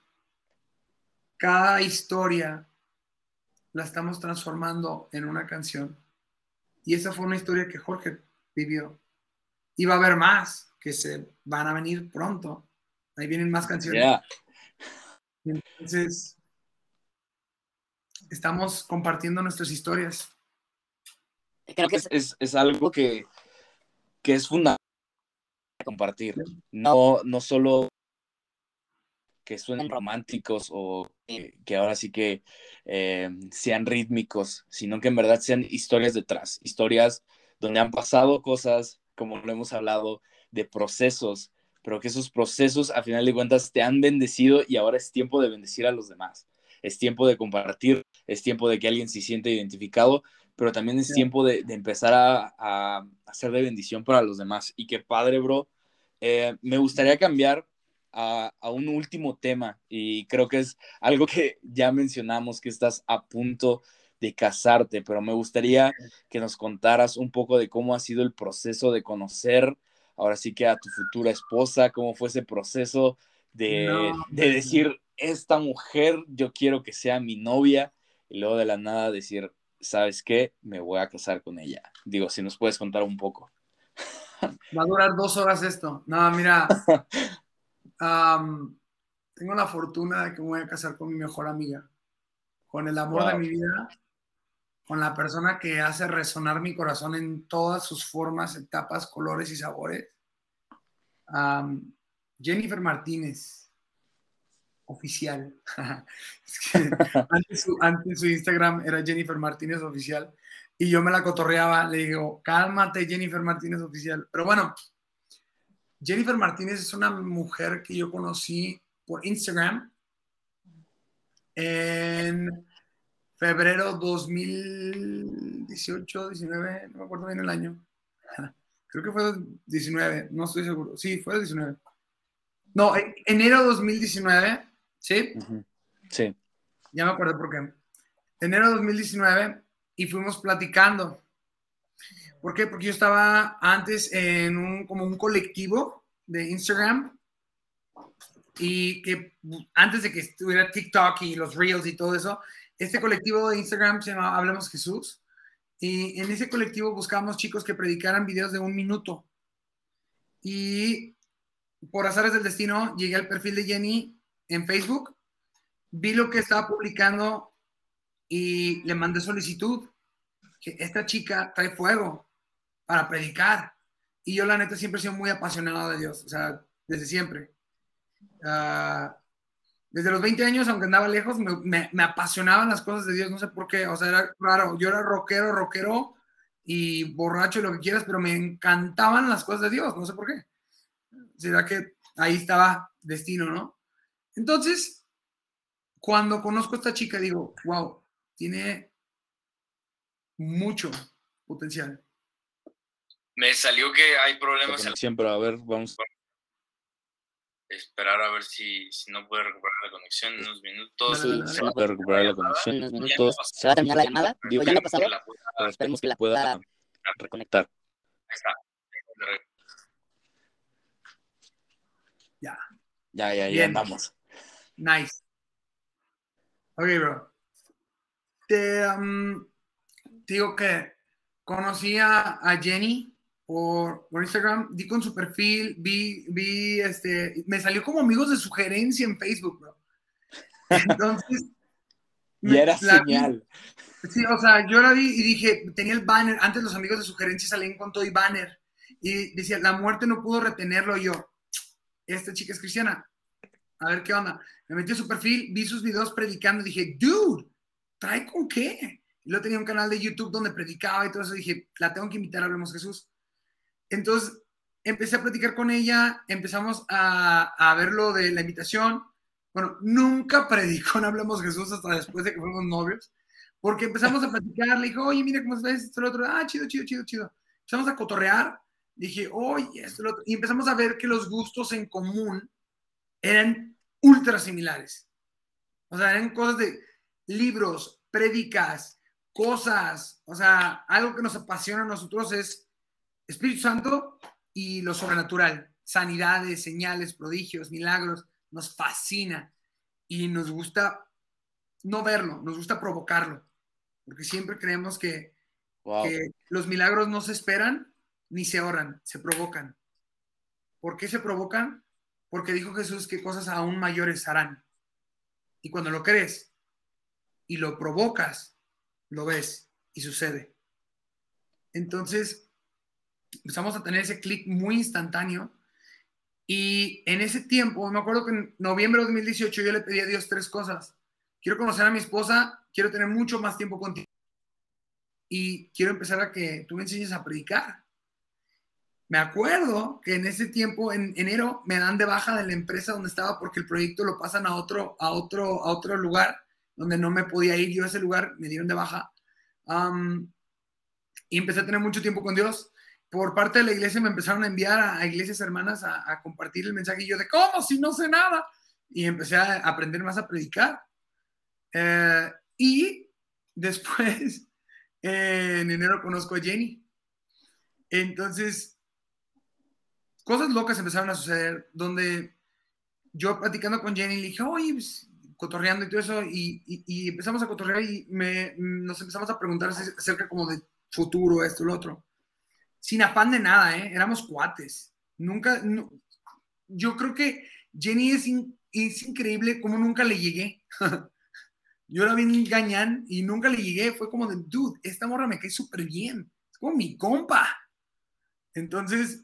cada historia la estamos transformando en una canción. Y esa fue una historia que Jorge vivió. Y va a haber más que se van a venir pronto. Ahí vienen más canciones. Entonces, estamos compartiendo nuestras historias. Creo que es, es algo que, que es fundamental compartir. No, no solo que suenen románticos o que, ahora sí que eh, sean rítmicos, sino que en verdad sean historias detrás, historias donde han pasado cosas, como lo hemos hablado, de procesos, pero que esos procesos a final de cuentas te han bendecido y ahora es tiempo de bendecir a los demás. Es tiempo de compartir, es tiempo de que alguien se siente identificado pero también es tiempo de, empezar a, a, hacer de bendición para los demás. Y qué padre, bro. Eh, me gustaría cambiar a, a, un último tema y creo que es algo que ya mencionamos, que estás a punto de casarte, pero me gustaría que nos contaras un poco de cómo ha sido el proceso de conocer ahora sí que a tu futura esposa, cómo fue ese proceso de, de decir, esta mujer yo quiero que sea mi novia y luego de la nada decir, ¿sabes qué? Me voy a casar con ella. Digo, si nos puedes contar un poco. Va a durar dos horas esto. No, mira, (laughs) tengo la fortuna de que me voy a casar con mi mejor amiga, con el amor de mi vida, con la persona que hace resonar mi corazón en todas sus formas, etapas, colores y sabores. Jennifer Martínez oficial. (laughs) antes, su, Instagram era Jennifer Martínez oficial y yo me la cotorreaba, le digo, cálmate Jennifer Martínez oficial. Pero bueno, Jennifer Martínez es una mujer que yo conocí por Instagram en febrero 2018, 19, no me acuerdo bien el año. Creo que fue 19, no estoy seguro. Sí, fue 19. No, enero 2019 ¿Sí? Sí. Ya me acuerdo por qué. Enero de 2019 y fuimos platicando. ¿Por qué? Porque yo estaba antes en un, como un colectivo de Instagram y que antes de que estuviera TikTok y los Reels y todo eso, este colectivo de Instagram se llama Hablemos Jesús y en ese colectivo buscábamos chicos que predicaran videos de un minuto. Y por azares del destino llegué al perfil de Jenny en Facebook, vi lo que estaba publicando y le mandé solicitud, esta chica trae fuego para predicar. Y yo la neta siempre he sido muy apasionado de Dios, o sea, desde siempre. Ah, desde los 20 años, aunque andaba lejos, me, apasionaban las cosas de Dios, no sé por qué, o sea, era raro, yo era rockero, rockero y borracho y lo que quieras, pero me encantaban las cosas de Dios, no sé por qué. Será que ahí estaba destino, ¿no? Entonces, cuando conozco a esta chica, digo, wow, tiene mucho potencial. Me salió que hay problemas. Siempre, a ver, vamos. esperar a ver si, si no puede recuperar la conexión en unos minutos. Sí, se no puede recuperar la conexión en unos minutos. Se va a terminar la llamada. Digo, ya no ha pasado, pero esperemos que la pueda reconectar. Ahí está. Ya. Ya, ya, ya, vamos. Nice. Ok, bro. Te, um, digo que conocí a, Jenny por, por, Instagram, di con su perfil, vi, vi, este, me salió como amigos de sugerencia en Facebook, bro. Entonces. (laughs) y era señal. sí, o sea, yo la vi y dije, tenía el banner, antes los amigos de sugerencia salían con todo y banner, y decía, la muerte no pudo retenerlo yo. Esta chica es cristiana. A ver qué onda. Me metí a su perfil, vi sus videos predicando y dije, dude, ¿trae con qué? Y luego tenía un canal de YouTube donde predicaba y todo eso. Dije, la tengo que invitar a Hablemos Jesús. Entonces empecé a platicar con ella, empezamos a, a ver lo de la invitación. Bueno, nunca predicó (laughs) en Hablemos Jesús hasta después de que fuimos novios, porque empezamos a platicar. Le dijo, oye, mira cómo ves esto, lo otro. Ah, chido, chido, chido, chido. Empezamos a cotorrear. Dije, oye, esto, lo otro. Y empezamos a ver que los gustos en común eran ultra similares. O sea, eran cosas de libros, prédicas, cosas, o sea, algo que nos apasiona a nosotros es Espíritu Santo y lo sobrenatural, sanidades, señales, prodigios, milagros, nos fascina y nos gusta no verlo, nos gusta provocarlo, porque siempre creemos que, que los milagros no se esperan ni se oran, se provocan. ¿Por qué se provocan? Porque dijo Jesús que cosas aún mayores harán. Y cuando lo crees y lo provocas, lo ves y sucede. Entonces, empezamos a tener ese clic muy instantáneo. Y en ese tiempo, me acuerdo que en noviembre de 2018 yo le pedí a Dios tres cosas. Quiero conocer a mi esposa, quiero tener mucho más tiempo contigo y quiero empezar a que tú me enseñes a predicar. Me acuerdo que en ese tiempo, en enero, me dan de baja de la empresa donde estaba porque el proyecto lo pasan a otro, a otro, a otro lugar donde no me podía ir yo a ese lugar, me dieron de baja. y empecé a tener mucho tiempo con Dios. Por parte de la iglesia me empezaron a enviar a, iglesias hermanas a, compartir el mensaje y yo de, ¿cómo? Si no sé nada. Y empecé a aprender más a predicar. Eh, y después, (laughs) en enero conozco a Jenny. Entonces, cosas locas empezaron a suceder donde yo platicando con Jenny le dije, oye, pues, cotorreando y todo eso, y, empezamos a cotorrear y me, nos empezamos a preguntar acerca como de futuro, esto, lo otro. Sin afán de nada, ¿eh? Éramos cuates. Nunca, yo creo que Jenny es, increíble como nunca le llegué. (laughs) yo la vi engañan y nunca le llegué. Fue como de, dude, esta morra me cae súper bien. Es como mi compa. Entonces,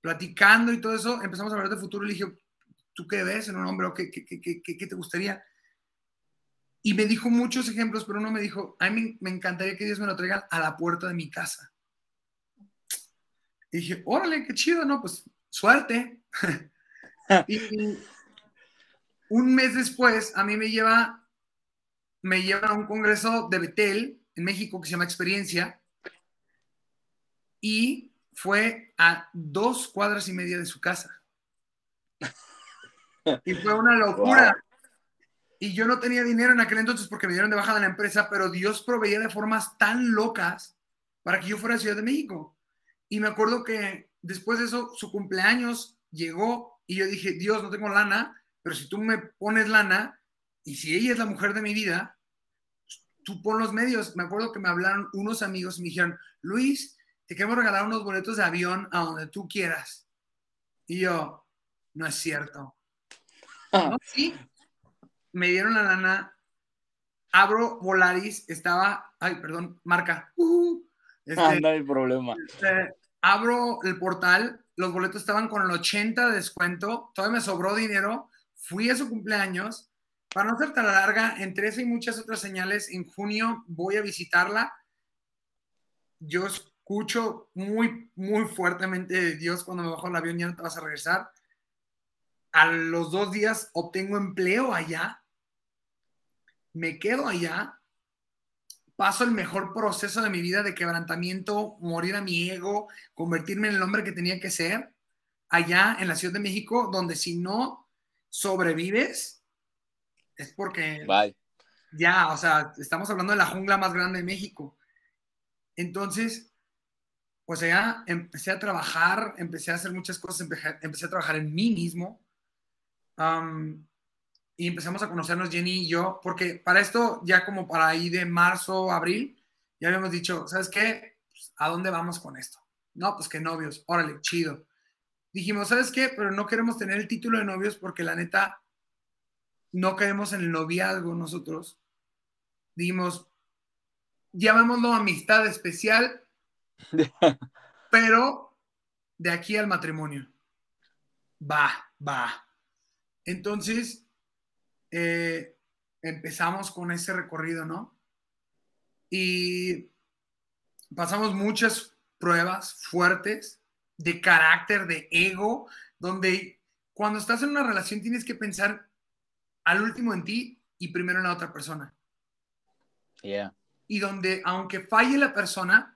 platicando y todo eso, empezamos a hablar de futuro le dije, ¿tú qué ves en un hombre o qué, qué, te gustaría? Y me dijo muchos ejemplos, pero uno me dijo, a mí me encantaría que Dios me lo traiga a la puerta de mi casa. Y dije, órale, qué chido, ¿no? Pues suerte. (laughs) y un mes después, a mí me lleva, me lleva a un congreso de Betel en México que se llama Experiencia. Y fue a dos cuadras y media de su casa. (laughs) Y fue una locura. Y yo no tenía dinero en aquel entonces porque me dieron de baja de la empresa, pero Dios proveía de formas tan locas para que yo fuera a Ciudad de México. Y me acuerdo que después de eso, su cumpleaños llegó y yo dije, Dios, no tengo lana, pero si tú me pones lana y si ella es la mujer de mi vida, tú pon los medios. Me acuerdo que me hablaron unos amigos y me dijeron, Luis, te queremos regalar unos boletos de avión a donde tú quieras. Y yo, no es cierto. Ah. sí, me dieron la lana, abro Volaris, estaba, ay, perdón, marca. Uh, este, no hay problema. Este, abro el portal, los boletos estaban con el 80 de descuento, todavía me sobró dinero, fui a su cumpleaños. Para no ser tan larga, entre eso y muchas otras señales, en junio voy a visitarla. Yo escucho muy, muy fuertemente de Dios cuando me bajo el avión, ya no te vas a regresar. A los dos días obtengo empleo allá, me quedo allá, paso el mejor proceso de mi vida de quebrantamiento, morir a mi ego, convertirme en el hombre que tenía que ser. allá en la Ciudad de México, donde si no sobrevives, es porque Bye. ya, o sea, estamos hablando de la jungla más grande de México. Entonces, pues allá empecé a trabajar, empecé a hacer muchas cosas, empecé, empecé a trabajar en mí mismo. am, y empezamos a conocernos Jenny y yo, porque para esto, ya como para ahí de marzo, abril, ya habíamos dicho, ¿sabes qué? Pues, ¿A dónde vamos con esto? No, pues que novios, órale, chido. Dijimos, ¿sabes qué? Pero no queremos tener el título de novios porque la neta, no queremos en el noviazgo nosotros. Dijimos, llamémoslo amistad especial, (laughs) pero de aquí al matrimonio. Va, va. Entonces, eh, empezamos con ese recorrido, ¿no? Y pasamos muchas pruebas fuertes de carácter, de ego, donde cuando estás en una relación tienes que pensar al último en ti y primero en la otra persona. Yeah. Y donde aunque falle la persona,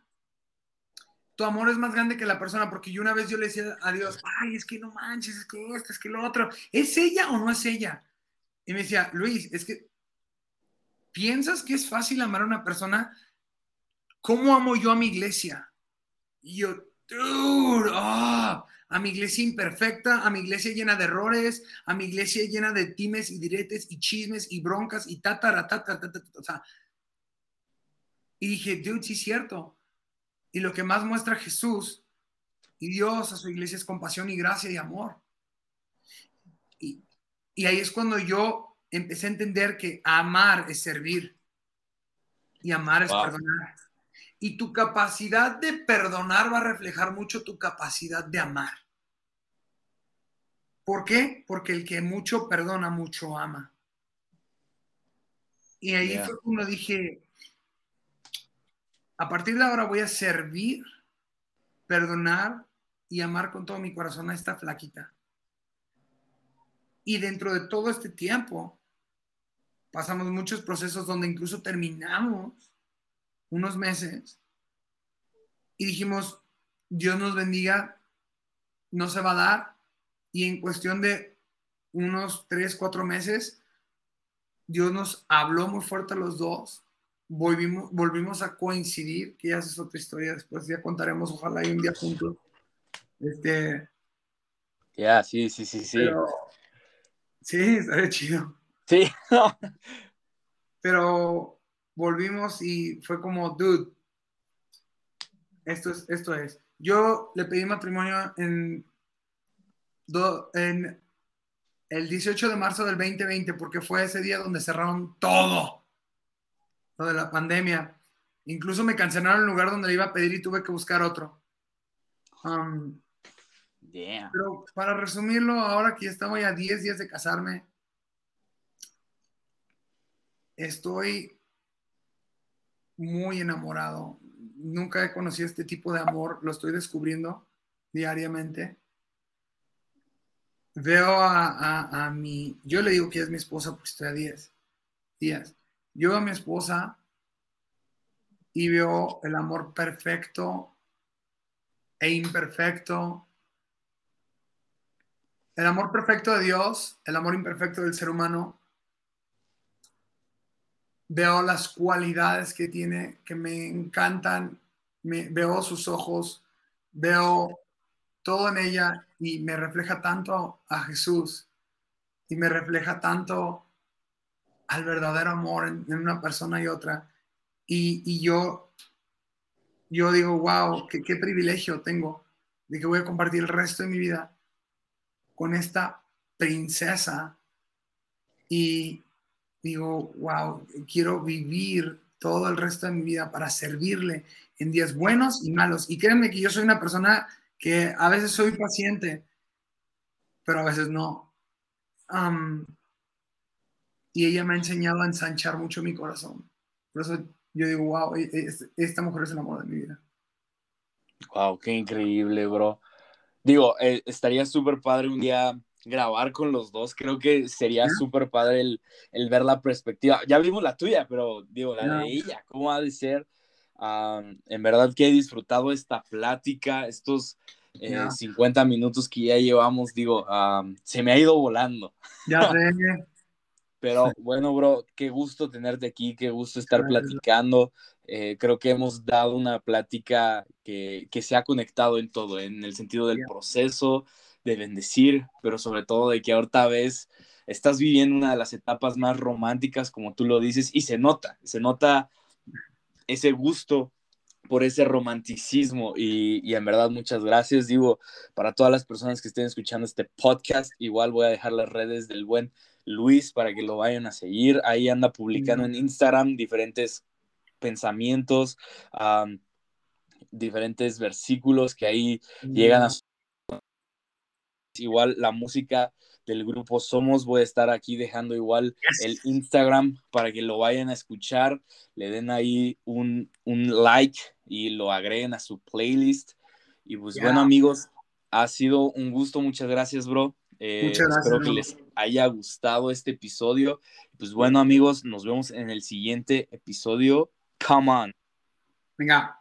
tu amor es más grande que la persona, porque yo una vez yo le decía a Dios, ay, es que no manches, es que esto, es que lo otro, ¿es ella o no es ella? Y me decía, Luis, es que piensas que es fácil amar a una persona, ¿cómo amo yo a mi iglesia? Y yo, dude, ah, a mi iglesia imperfecta, a mi iglesia llena de errores, a mi iglesia llena de times y diretes y chismes y broncas y tatara, tatara, tatara, o sea, y dije, dude, sí es cierto. Y lo que más muestra Jesús y Dios a su iglesia es compasión y gracia y amor. Y, y ahí es cuando yo empecé a entender que amar es servir y amar es Wow. perdonar. Y tu capacidad de perdonar va a reflejar mucho tu capacidad de amar. ¿Por qué? Porque el que mucho perdona, mucho ama. Y ahí Yeah. fue cuando dije, a partir de ahora voy a servir, perdonar y amar con todo mi corazón a esta flaquita. Y dentro de todo este tiempo, pasamos muchos procesos donde incluso terminamos unos meses y dijimos, Dios nos bendiga, no se va a dar. Y en cuestión de unos tres, cuatro meses, Dios nos habló muy fuerte a los dos. Volvimos, volvimos a coincidir, que ya es otra historia. Después ya contaremos, ojalá y un día juntos. Este, Yeah, sí, sí, sí, sí. pero, sí, estaría chido. Sí. (laughs) Pero volvimos y fue como, dude, esto es, esto es. Yo le pedí matrimonio en, do- en el 18 de marzo del 2020 porque fue ese día donde cerraron todo, lo de la pandemia. Incluso me cancelaron el lugar donde le iba a pedir y tuve que buscar otro. Um, Pero para resumirlo, ahora que ya estamos ya 10 días de casarme, estoy muy enamorado. Nunca he conocido este tipo de amor, lo estoy descubriendo diariamente. Veo a, a, a mi, yo le digo que es mi esposa porque estoy a 10 días. Yo veo a mi esposa y veo el amor perfecto e imperfecto el amor perfecto de Dios, el amor imperfecto del ser humano. Veo las cualidades que tiene, que me encantan, veo sus ojos, veo todo en ella y me refleja tanto a Jesús y me refleja tanto al verdadero amor en, una persona y otra. Y, y yo, yo digo, wow, qué, qué privilegio tengo de que voy a compartir el resto de mi vida con esta princesa y digo, wow, quiero vivir todo el resto de mi vida para servirle en días buenos y malos. Y créanme que yo soy una persona que a veces soy paciente, pero a veces no. Y ella me ha enseñado a ensanchar mucho mi corazón. Por eso yo digo, wow, esta mujer es el amor de mi vida. Wow, qué increíble, bro. Digo, eh, estaría súper padre un día grabar con los dos. Creo que sería ¿Yeah? súper padre el, el, ver la perspectiva. Ya vimos la tuya, pero digo, la de ella, ¿cómo ha de ser? Um, en verdad que he disfrutado esta plática, estos, 50 minutos que ya llevamos, digo, se me ha ido volando. Ya (laughs) sé. Pero (laughs) bueno, bro, qué gusto tenerte aquí, qué gusto estar platicando. Eh, creo que hemos dado una plática que, que, se ha conectado en todo, en el sentido del proceso, de bendecir, pero sobre todo de que ahorita ves, estás viviendo una de las etapas más románticas, como tú lo dices, y se nota, se nota ese gusto por ese romanticismo y, y, en verdad muchas gracias. Digo, para todas las personas que estén escuchando este podcast, igual voy a dejar las redes del buen Luis para que lo vayan a seguir. Ahí anda publicando en Instagram diferentes pensamientos, diferentes versículos que ahí llegan a... Igual la música del grupo Somos, voy a estar aquí dejando igual el Instagram para que lo vayan a escuchar, le den ahí un, un like y lo agreguen a su playlist. Y pues bueno amigos, ha sido un gusto, muchas gracias bro. Eh, muchas gracias, espero que les haya gustado este episodio. Pues bueno amigos, nos vemos en el siguiente episodio. Come on. Venga.